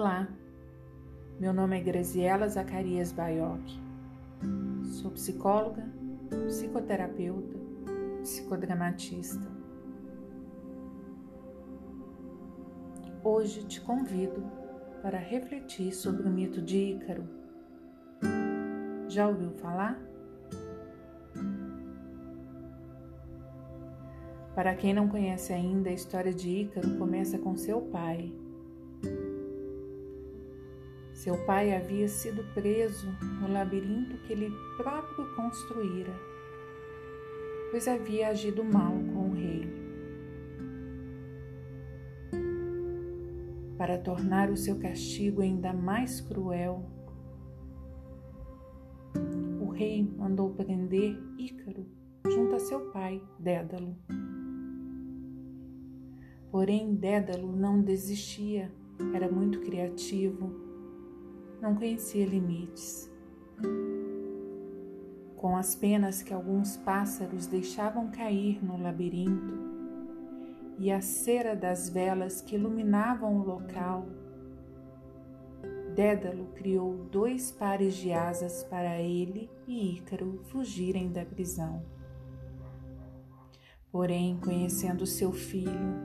Olá, meu nome é Graziela Zacarias Baioc. Sou psicóloga, psicoterapeuta, psicodramatista. Hoje te convido para refletir sobre o mito de Ícaro. Já ouviu falar? Para quem não conhece ainda, a história de Ícaro começa com seu pai, seu pai havia sido preso no labirinto que ele próprio construíra, pois havia agido mal com o rei. Para tornar o seu castigo ainda mais cruel, o rei mandou prender Ícaro junto a seu pai, Dédalo. Porém, Dédalo não desistia, era muito criativo não conhecia limites. Com as penas que alguns pássaros deixavam cair no labirinto e a cera das velas que iluminavam o local, Dédalo criou dois pares de asas para ele e Ícaro fugirem da prisão. Porém, conhecendo seu filho,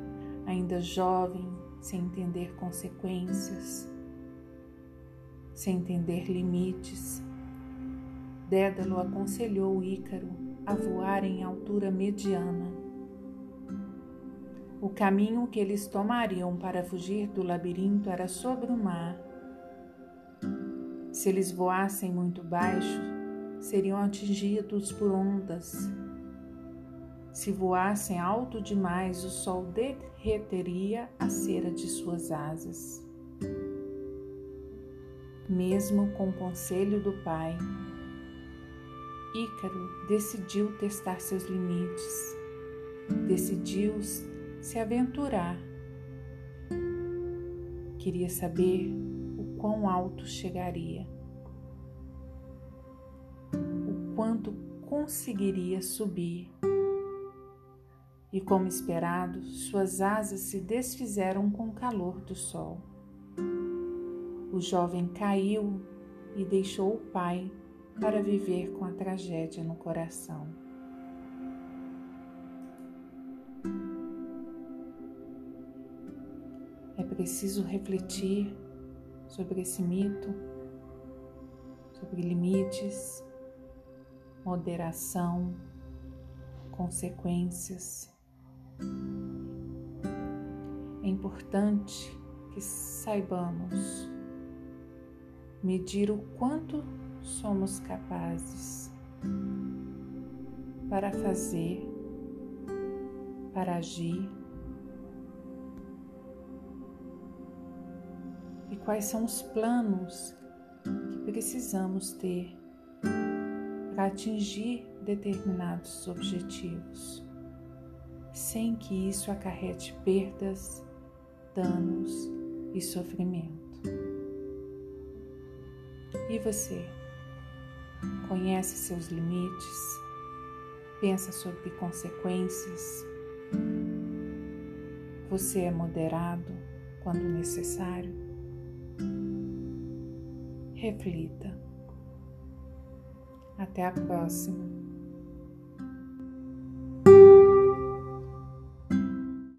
ainda jovem, sem entender consequências, sem entender limites. Dédalo aconselhou Ícaro a voar em altura mediana. O caminho que eles tomariam para fugir do labirinto era sobre o mar. Se eles voassem muito baixo, seriam atingidos por ondas. Se voassem alto demais, o sol derreteria a cera de suas asas mesmo com o conselho do pai. Ícaro decidiu testar seus limites, decidiu se aventurar. Queria saber o quão alto chegaria, o quanto conseguiria subir. E como esperado, suas asas se desfizeram com o calor do sol. O jovem caiu e deixou o pai para viver com a tragédia no coração. É preciso refletir sobre esse mito, sobre limites, moderação, consequências. É importante que saibamos medir o quanto somos capazes para fazer, para agir e quais são os planos que precisamos ter para atingir determinados objetivos, sem que isso acarrete perdas, danos e sofrimento. E você? Conhece seus limites? Pensa sobre consequências? Você é moderado quando necessário? Reflita. Até a próxima.